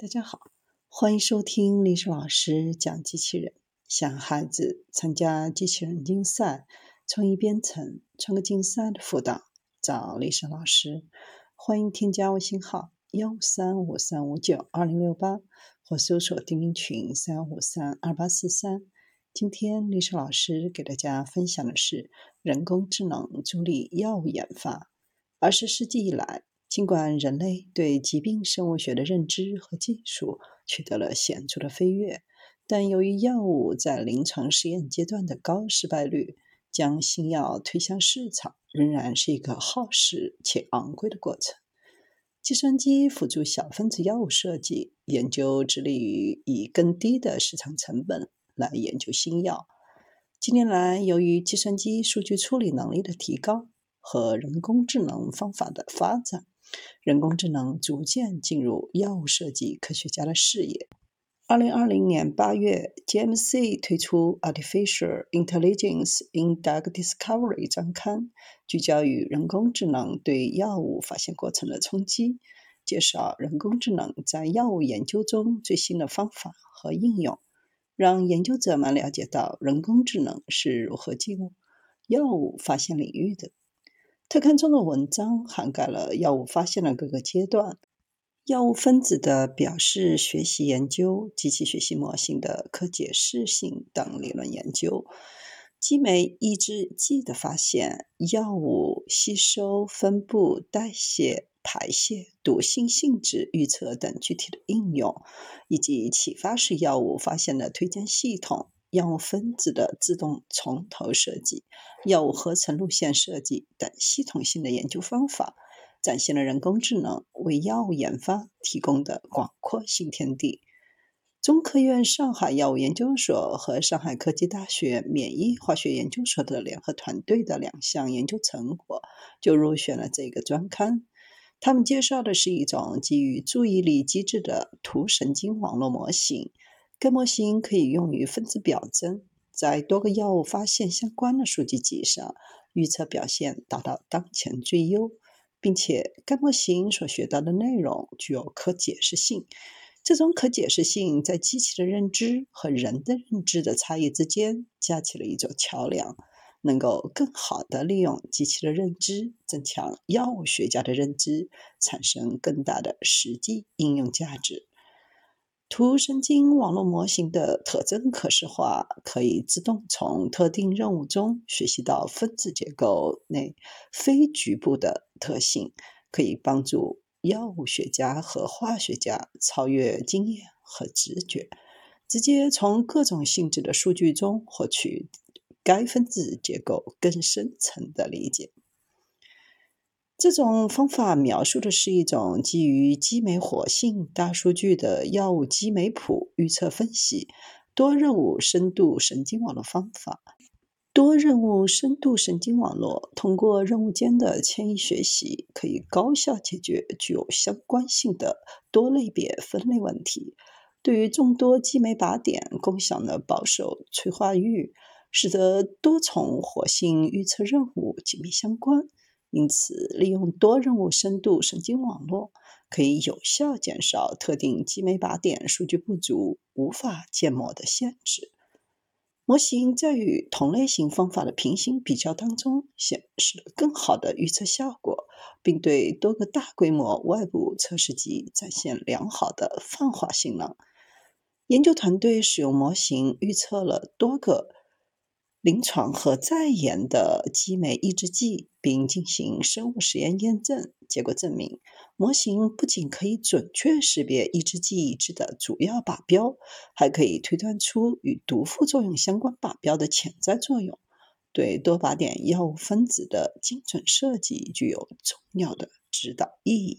大家好，欢迎收听历史老师讲机器人。想孩子参加机器人竞赛、创意编程、创客竞赛的辅导，找历史老师。欢迎添加微信号幺三五三五九二零六八，或搜索钉钉群三五三二八四三。今天历史老师给大家分享的是人工智能助力药物研发。二十世纪以来。尽管人类对疾病生物学的认知和技术取得了显著的飞跃，但由于药物在临床试验阶段的高失败率，将新药推向市场仍然是一个耗时且昂贵的过程。计算机辅助小分子药物设计研究致力于以更低的市场成本来研究新药。近年来，由于计算机数据处理能力的提高和人工智能方法的发展，人工智能逐渐进入药物设计科学家的视野。二零二零年八月，GMC 推出《Artificial Intelligence in Drug Discovery》专刊，聚焦于人工智能对药物发现过程的冲击，介绍人工智能在药物研究中最新的方法和应用，让研究者们了解到人工智能是如何进入药物发现领域的。特刊中的文章涵盖了药物发现的各个阶段、药物分子的表示学习研究、机器学习模型的可解释性等理论研究、激酶抑制剂的发现、药物吸收、分布、代谢、排泄、毒性性质预测等具体的应用，以及启发式药物发现的推荐系统。药物分子的自动从头设计、药物合成路线设计等系统性的研究方法，展现了人工智能为药物研发提供的广阔新天地。中科院上海药物研究所和上海科技大学免疫化学研究所的联合团队的两项研究成果就入选了这个专刊。他们介绍的是一种基于注意力机制的图神经网络模型。该模型可以用于分子表征，在多个药物发现相关的数据集上预测表现达到当前最优，并且该模型所学到的内容具有可解释性。这种可解释性在机器的认知和人的认知的差异之间架起了一座桥梁，能够更好地利用机器的认知，增强药物学家的认知，产生更大的实际应用价值。图神经网络模型的特征可视化，可以自动从特定任务中学习到分子结构内非局部的特性，可以帮助药物学家和化学家超越经验和直觉，直接从各种性质的数据中获取该分子结构更深层的理解。这种方法描述的是一种基于激酶活性大数据的药物激酶谱预测分析多任务深度神经网络方法。多任务深度神经网络通过任务间的迁移学习，可以高效解决具有相关性的多类别分类问题。对于众多激酶靶点共享的保守催化域，使得多重活性预测任务紧密相关。因此，利用多任务深度神经网络，可以有效减少特定激酶靶点数据不足、无法建模的限制。模型在与同类型方法的平行比较当中，显示了更好的预测效果，并对多个大规模外部测试集展现良好的泛化性能。研究团队使用模型预测了多个。临床和在研的激酶抑制剂，并进行生物实验验证。结果证明，模型不仅可以准确识别抑制剂抑制的主要靶标，还可以推断出与毒副作用相关靶标的潜在作用，对多靶点药物分子的精准设计具有重要的指导意义。